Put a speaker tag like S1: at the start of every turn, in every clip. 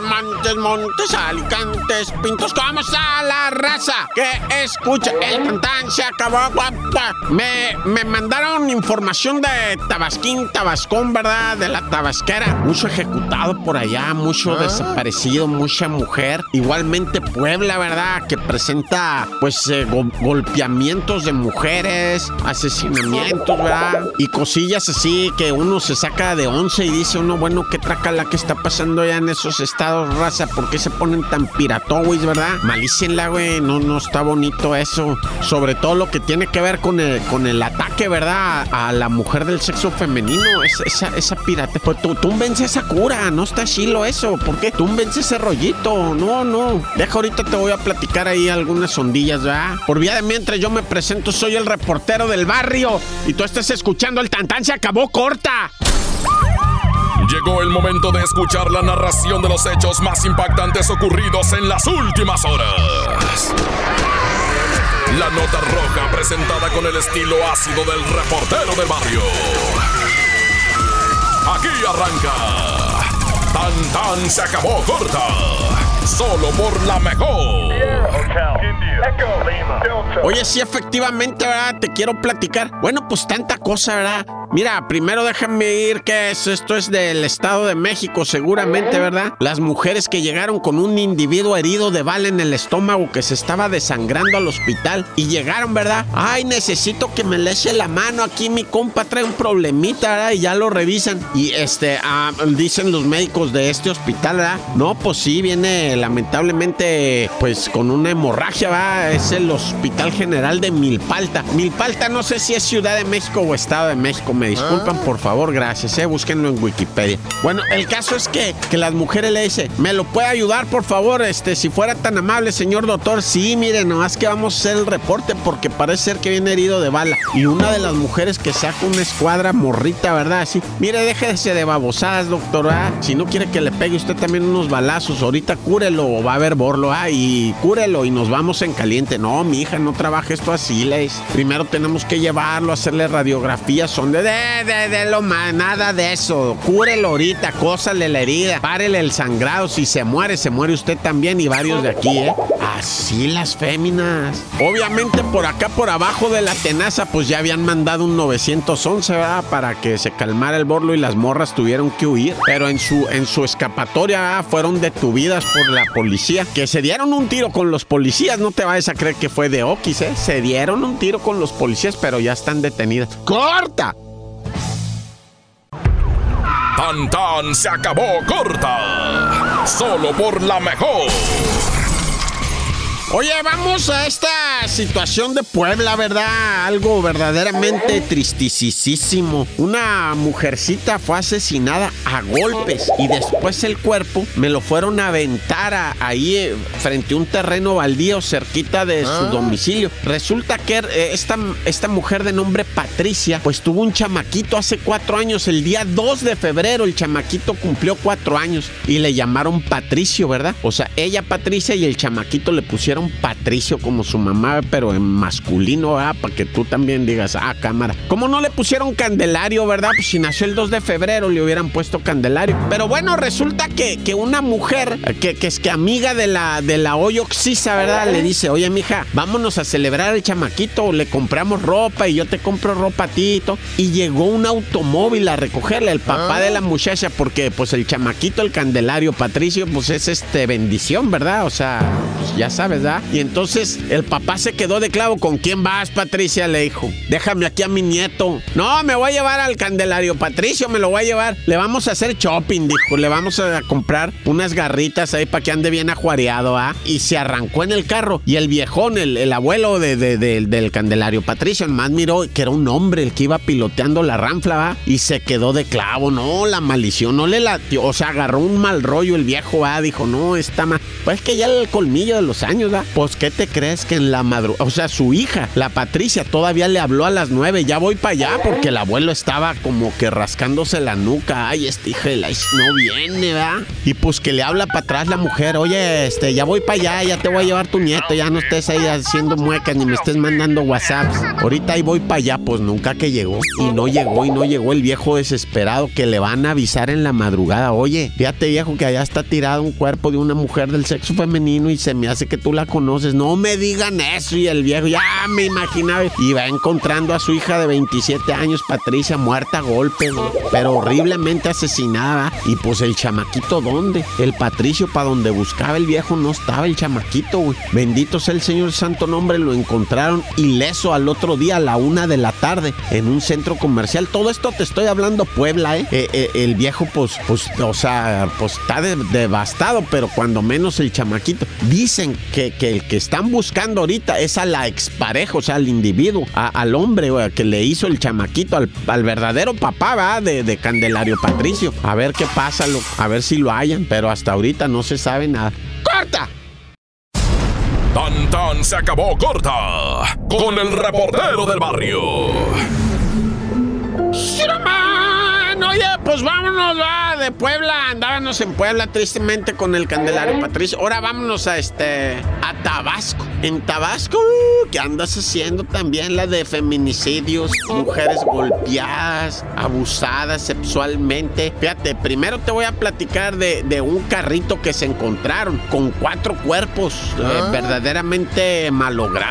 S1: Montes, montes, alicantes, pintos, ¿cómo está la raza? Que escucha, el cantán se acabó, guapa. Me, me mandaron información de Tabasquín, Tabascón, ¿verdad? De la Tabasquera. Mucho ejecutado por allá, mucho desaparecido, mucha mujer. Igualmente Puebla, ¿verdad? Que presenta, pues, eh, go- golpeamientos de mujeres, asesinamientos, ¿verdad? Y cosillas así que uno se saca de once y dice uno, bueno, ¿qué traca la que está pasando allá en esos estados, raza? ¿Por qué se ponen tan piratowis, verdad? Malícenla, güey, no, no está bonito eso. Sobre todo lo que tiene que ver con el, con el ataque, ¿verdad? A la mujer del sexo femenino, es- esa, esa pirata. Pues tú, túmbense esa cura, no está chilo eso. ¿Por qué? Túmbense ese rollito, no, no. Deja ahorita te voy a platicar ahí algunas sondillas, ¿verdad? Por vía de mientras yo me presento, soy el reportero del barrio y tú estás escuchando el tantán, se acabó corta.
S2: Llegó el momento de escuchar la narración de los hechos más impactantes ocurridos en las últimas horas. La nota roja presentada con el estilo ácido del reportero del barrio. Aquí arranca. Tan tan se acabó corta. Solo por la mejor.
S1: Oye, sí, efectivamente, ¿verdad? Te quiero platicar. Bueno, pues tanta cosa, ¿verdad? Mira, primero déjame ir que es- esto es del Estado de México, seguramente, ¿verdad? Las mujeres que llegaron con un individuo herido de bala en el estómago que se estaba desangrando al hospital y llegaron, ¿verdad? Ay, necesito que me le eche la mano aquí, mi compa trae un problemita, ¿verdad? Y ya lo revisan. Y este, ah, dicen los médicos de este hospital, ¿verdad? No, pues sí, viene lamentablemente, pues con una hemorragia, ¿verdad? Es el Hospital General de Milpalta. Milpalta no sé si es Ciudad de México o Estado de México, me disculpan, por favor, gracias, ¿eh? Búsquenlo en Wikipedia. Bueno, el caso es que, que las mujeres le dicen, ¿me lo puede ayudar, por favor? Este, si fuera tan amable, señor doctor. Sí, mire, nomás que vamos a hacer el reporte porque parece ser que viene herido de bala. Y una de las mujeres que saca una escuadra morrita, ¿verdad? Así, mire, déjese de babosadas, doctor. Si no quiere que le pegue usted también unos balazos, ahorita cúrelo o va a haber borlo, ¿ah? Y cúrelo y nos vamos en caliente. No, mi hija, no trabaja esto así, Leis. Primero tenemos que llevarlo, hacerle radiografías, son de, de, lo más, nada de eso. Cúrelo ahorita, cósale la herida, párele el sangrado. Si se muere, se muere usted también y varios de aquí, ¿eh? Así las féminas. Obviamente por acá, por abajo de la tenaza, pues ya habían mandado un 911, ¿verdad? Para que se calmara el borlo y las morras tuvieron que huir. Pero en su, en su escapatoria ¿verdad? fueron detuvidas por la policía, que se dieron un tiro con los policías. No te vayas a creer que fue de Oquis, ¿eh? Se dieron un tiro con los policías, pero ya están detenidas. ¡Corta!
S2: Se acabó corta. Solo por la mejor.
S1: Oye, vamos a esta situación de Puebla, ¿verdad? Algo verdaderamente tristisísimo. Una mujercita fue asesinada a golpes y después el cuerpo me lo fueron a aventar a- ahí eh, frente a un terreno baldío cerquita de su domicilio. Resulta que eh, esta, esta mujer de nombre Patricia, pues tuvo un chamaquito hace cuatro años. El día 2 de febrero el chamaquito cumplió cuatro años y le llamaron Patricio, ¿verdad? O sea, ella Patricia y el chamaquito le pusieron Patricio como su mamá, pero en masculino, ¿verdad? Para que tú también digas, ah, cámara. ¿Cómo no le pusieron Candelario, verdad? Pues si nació el 2 de febrero le hubieran puesto Candelario. Pero bueno, resulta que, que una mujer, que, que es que amiga de la, de la Oxisa, ¿verdad? Le dice, oye, mija, vámonos a celebrar el chamaquito, le compramos ropa y yo te compro ropa a ti y todo. Y llegó un automóvil a recogerle, el papá de la muchacha, porque pues el chamaquito, el Candelario, Patricio, pues es este bendición, ¿verdad? O sea, pues, ya sabes, ¿verdad? Y entonces el papá se quedó de clavo. ¿Con quién vas, Patricia? Le dijo. Déjame aquí a mi nieto. No, me voy a llevar al Candelario. Patricio, me lo voy a llevar. Le vamos a hacer shopping, dijo. Le vamos a comprar unas garritas ahí para que ande bien ajuareado, ¿ah? Y se arrancó en el carro. Y el viejón, el, el abuelo de, de- de- del Candelario, Patricio, más miró que era un hombre el que iba piloteando la ranfla, ¿va? Y se quedó de clavo. No, la maldición no le latió. O sea, agarró un mal rollo el viejo, ¿va? Dijo, no, está mal. Pues es que ya el colmillo de los años, ¿da? Pues, ¿qué te crees que en la madrugada, o sea, su hija, la Patricia, todavía le habló a las nueve, ya voy para allá, porque el abuelo estaba como que rascándose la nuca, ay, este hija de la no viene, ¿verdad? Y pues que le habla para atrás la mujer, oye, este, ya voy para allá, ya te voy a llevar tu nieto, ya no estés ahí haciendo muecas ni me estés mandando WhatsApps. Ahorita ahí voy para allá, pues nunca que llegó. Y no llegó, y no llegó el viejo desesperado que le van a avisar en la madrugada, oye, fíjate viejo que allá está tirado un cuerpo de una mujer del sexo femenino y se me hace que tú la conoces. No me digan eso. Y el viejo ya me imaginaba. Y va encontrando a su hija de 27 años, Patricia, muerta a golpes, pero horriblemente asesinada. Y pues el chamaquito, ¿dónde? El Patricio, para donde buscaba el viejo, no estaba el chamaquito, güey. Bendito sea el Señor Santo Nombre, lo encontraron ileso al otro día a la una de la tarde en un centro comercial. Todo esto te estoy hablando Puebla, ¿eh? eh, eh el viejo, pues, pues, o sea, pues está devastado, pero cuando menos el chamaquito. Dicen que, que, el que están buscando ahorita es a la expareja, o sea, al individuo, al hombre que le hizo el chamaquito, al, verdadero papá, ¿va? De, de Candelario Patricio. A ver qué pasa, a ver si lo hayan, pero hasta ahorita no se sabe nada. ¡Corta!
S2: Tan tan se acabó corta con el reportero del barrio.
S1: Oye, pues vámonos, va, de Puebla. Andábamos en Puebla tristemente con el Candelario Patricio. Ahora vámonos a este, a Tabasco. En Tabasco, uh, ¿qué andas haciendo también? La de feminicidios, mujeres golpeadas, abusadas sexualmente. Fíjate, primero te voy a platicar de, un carrito que se encontraron con cuatro cuerpos eh, ah. verdaderamente malogrados.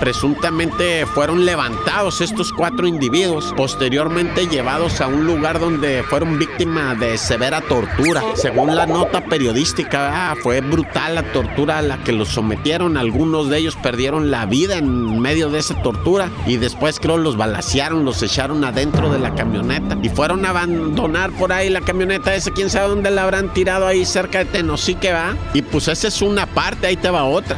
S1: Presuntamente fueron levantados estos cuatro individuos, posteriormente llevados a un lugar donde fueron víctimas de severa tortura. Según la nota periodística, ah, fue brutal la tortura a la que los sometieron. Algunos de ellos perdieron la vida en medio de esa tortura y después creo los balacearon, los echaron adentro de la camioneta y fueron a abandonar por ahí la camioneta esa, quién sabe dónde la habrán tirado ahí cerca de Tenosique, va. Y pues esa es una parte, ahí te va otra.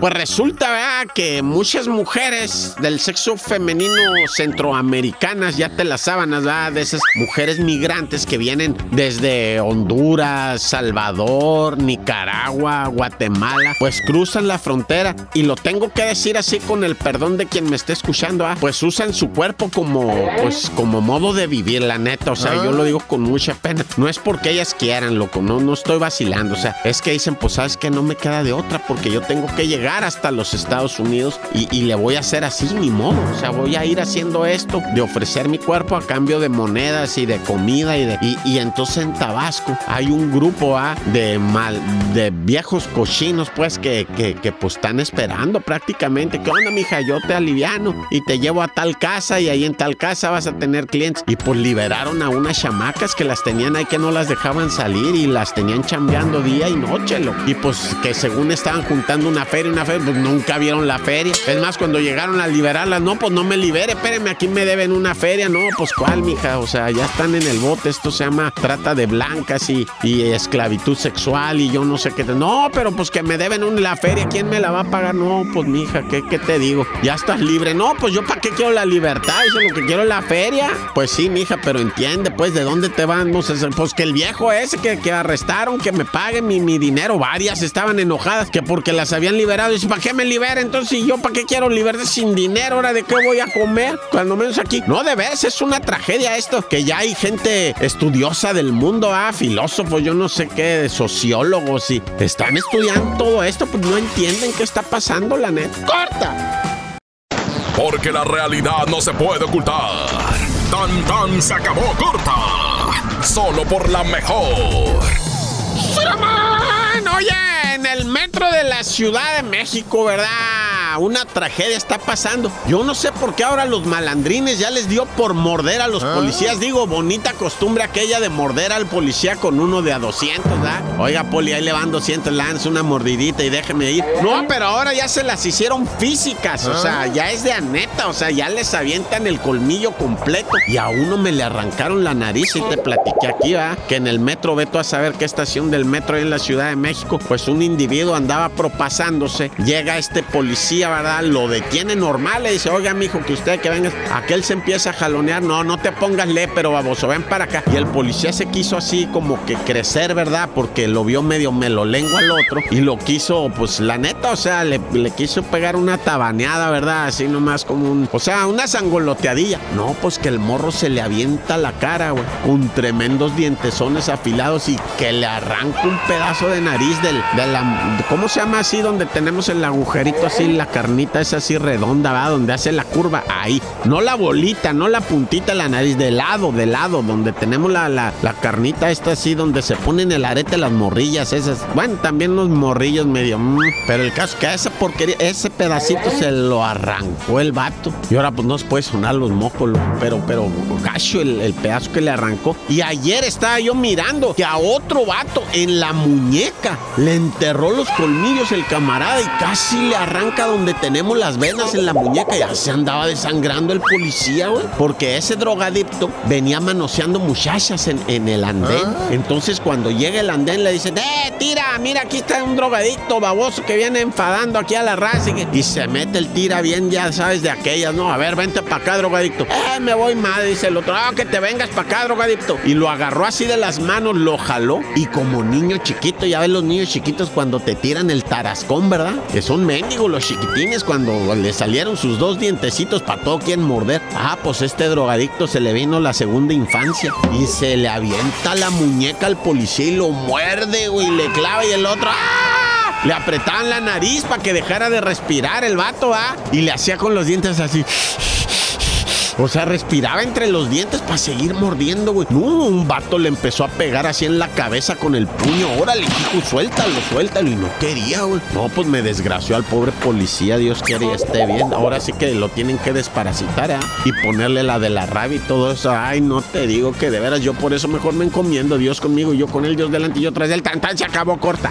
S1: Pues resulta ¿verdad? que muchas mujeres del sexo femenino centroamericanas, ya te las sábanas, ¿verdad? de esas mujeres migrantes que vienen desde Honduras, Salvador, Nicaragua, Guatemala, pues cruzan la frontera y lo tengo que decir así con el perdón de quien me esté escuchando, ¿ah? pues usan su cuerpo como, pues, como modo de vivir, la neta, o sea, yo lo digo con mucha pena. No es porque ellas quieran, loco, no, no estoy vacilando, o sea, es que dicen, pues sabes que no me queda de otra porque yo tengo que llegar hasta los Estados Unidos y, le voy a hacer así mi modo. O sea, voy a ir haciendo esto de ofrecer mi cuerpo a cambio de monedas y de comida y de. Y, entonces en Tabasco hay un grupo ¿ah? de mal, de viejos cochinos, pues, que, que, pues están esperando prácticamente. ¿Qué onda, mija? Yo te aliviano y te llevo a tal casa y ahí en tal casa vas a tener clientes. Y pues liberaron a unas chamacas que las tenían ahí que no las dejaban salir y las tenían chambeando día y noche, lo. Y pues que según estaban juntando una feria, feria, pues nunca vieron la feria. Es más, cuando llegaron a liberarla, no, pues no me libere, espéreme, aquí me deben una feria. No, pues cuál, mija, o sea, ya están en el bote. Esto se llama trata de blancas y, y esclavitud sexual y yo no sé qué. No, pero pues que me deben la feria, ¿quién me la va a pagar? No, pues mija, ¿qué, ¿qué te digo? Ya estás libre. No, pues yo para qué quiero la libertad, eso lo que quiero la feria. Pues sí, mija, pero entiende, pues, ¿de dónde te vamos? Pues que el viejo ese que, que arrestaron, que me paguen mi, mi dinero. Varias estaban enojadas que porque las habían liberado. Y ¿para qué me libera? Entonces, ¿y yo para qué quiero libertad sin dinero? ¿Ahora de qué voy a comer? Cuando menos aquí. No, de veras, es una tragedia esto. Que ya hay gente estudiosa del mundo, ah, filósofos, yo no sé qué, sociólogos, y están estudiando todo esto, pues no entienden qué está pasando, la neta. ¡Corta!
S2: Porque la realidad no se puede ocultar. Tan tan se acabó corta. Solo por la mejor.
S1: Oye, el metro de la Ciudad de México, ¿verdad? Una tragedia está pasando. Yo no sé por qué ahora los malandrines ya les dio por morder a los ah. policías. Digo, bonita costumbre aquella de morder al policía con uno de a 200, ¿verdad? Oiga, poli, ahí le van 200, lance una mordidita y déjeme ir. No, pero ahora ya se las hicieron físicas, o sea, ah. ya es de aneta, o sea, ya les avientan el colmillo completo. Y a uno me le arrancaron la nariz y te platiqué aquí, ¿verdad? Que en el metro, veto a saber qué estación del metro hay en la Ciudad de México, pues un individuo andaba propasándose. Llega este policía ¿verdad? Lo detiene normal, le dice, oiga, mijo, que usted que venga. Aquel se empieza a jalonear, no, no te pongas le, pero baboso, ven para acá. Y el policía se quiso así como que crecer, ¿verdad? Porque lo vio medio melolengo al otro y lo quiso, pues la neta, o sea, le, quiso pegar una tabaneada, ¿verdad? Así nomás como un, o sea, una sangoloteadilla. No, pues que el morro se le avienta la cara, güey, con tremendos dientesones afilados y que le arranca un pedazo de nariz del, de la, ¿cómo se llama así? Donde tenemos el agujerito así, la carnita es así redonda, ¿va? Donde hace la curva, ahí. No la bolita, no la puntita la nariz, de lado, de lado, donde tenemos la, la, carnita esta así, donde se ponen el arete las morrillas esas. Bueno, también los morrillos medio, mm, pero el caso es que a esa porquería, ese pedacito se lo arrancó el vato. Y ahora pues no se puede sonar los mocos, pero, pero gacho el, el pedazo que le arrancó. Y ayer estaba yo mirando que a otro vato en la muñeca le enterró los colmillos el camarada y casi le arranca donde tenemos las venas en la muñeca. Ya se andaba desangrando el policía, güey. Porque ese drogadicto venía manoseando muchachas en, en el andén. Entonces cuando llega el andén le dicen, ¡eh, tira! Mira, aquí está un drogadicto baboso que viene enfadando aquí a la raza. Y, se mete el tira bien, ya sabes, de aquellas, ¿no? A ver, vente para acá, drogadicto. ¡Eh, me voy madre! Dice el otro, ¡ah, que te vengas para acá, drogadicto! Y lo agarró así de las manos, lo jaló. Y como niño chiquito, ya ves los niños chiquitos cuando te tiran el tarascón, ¿verdad? Que son mendigos los chiquitines cuando le salieron sus dos dientecitos para todo quien morder. Ah, pues este drogadicto se le vino la segunda infancia y se le avienta la muñeca al policía y lo muerde, güey, y le clava y el otro, ¡ah! Le apretaban la nariz para que dejara de respirar el vato, ¿ah? Y le hacía con los dientes así. O sea, respiraba entre los dientes para seguir mordiendo, güey. No, un vato le empezó a pegar así en la cabeza con el puño. Órale, hijo, suéltalo, suéltalo. Y no quería, güey. No, pues me desgració al pobre policía. Dios quiere esté bien. Ahora sí que lo tienen que desparasitar, ¿ah? Y ponerle la de la rabia y todo eso. Ay, no te digo que de veras yo por eso mejor me encomiendo. Dios conmigo, yo con él, Dios delante y yo tras él. Tan, tan, se acabó corta.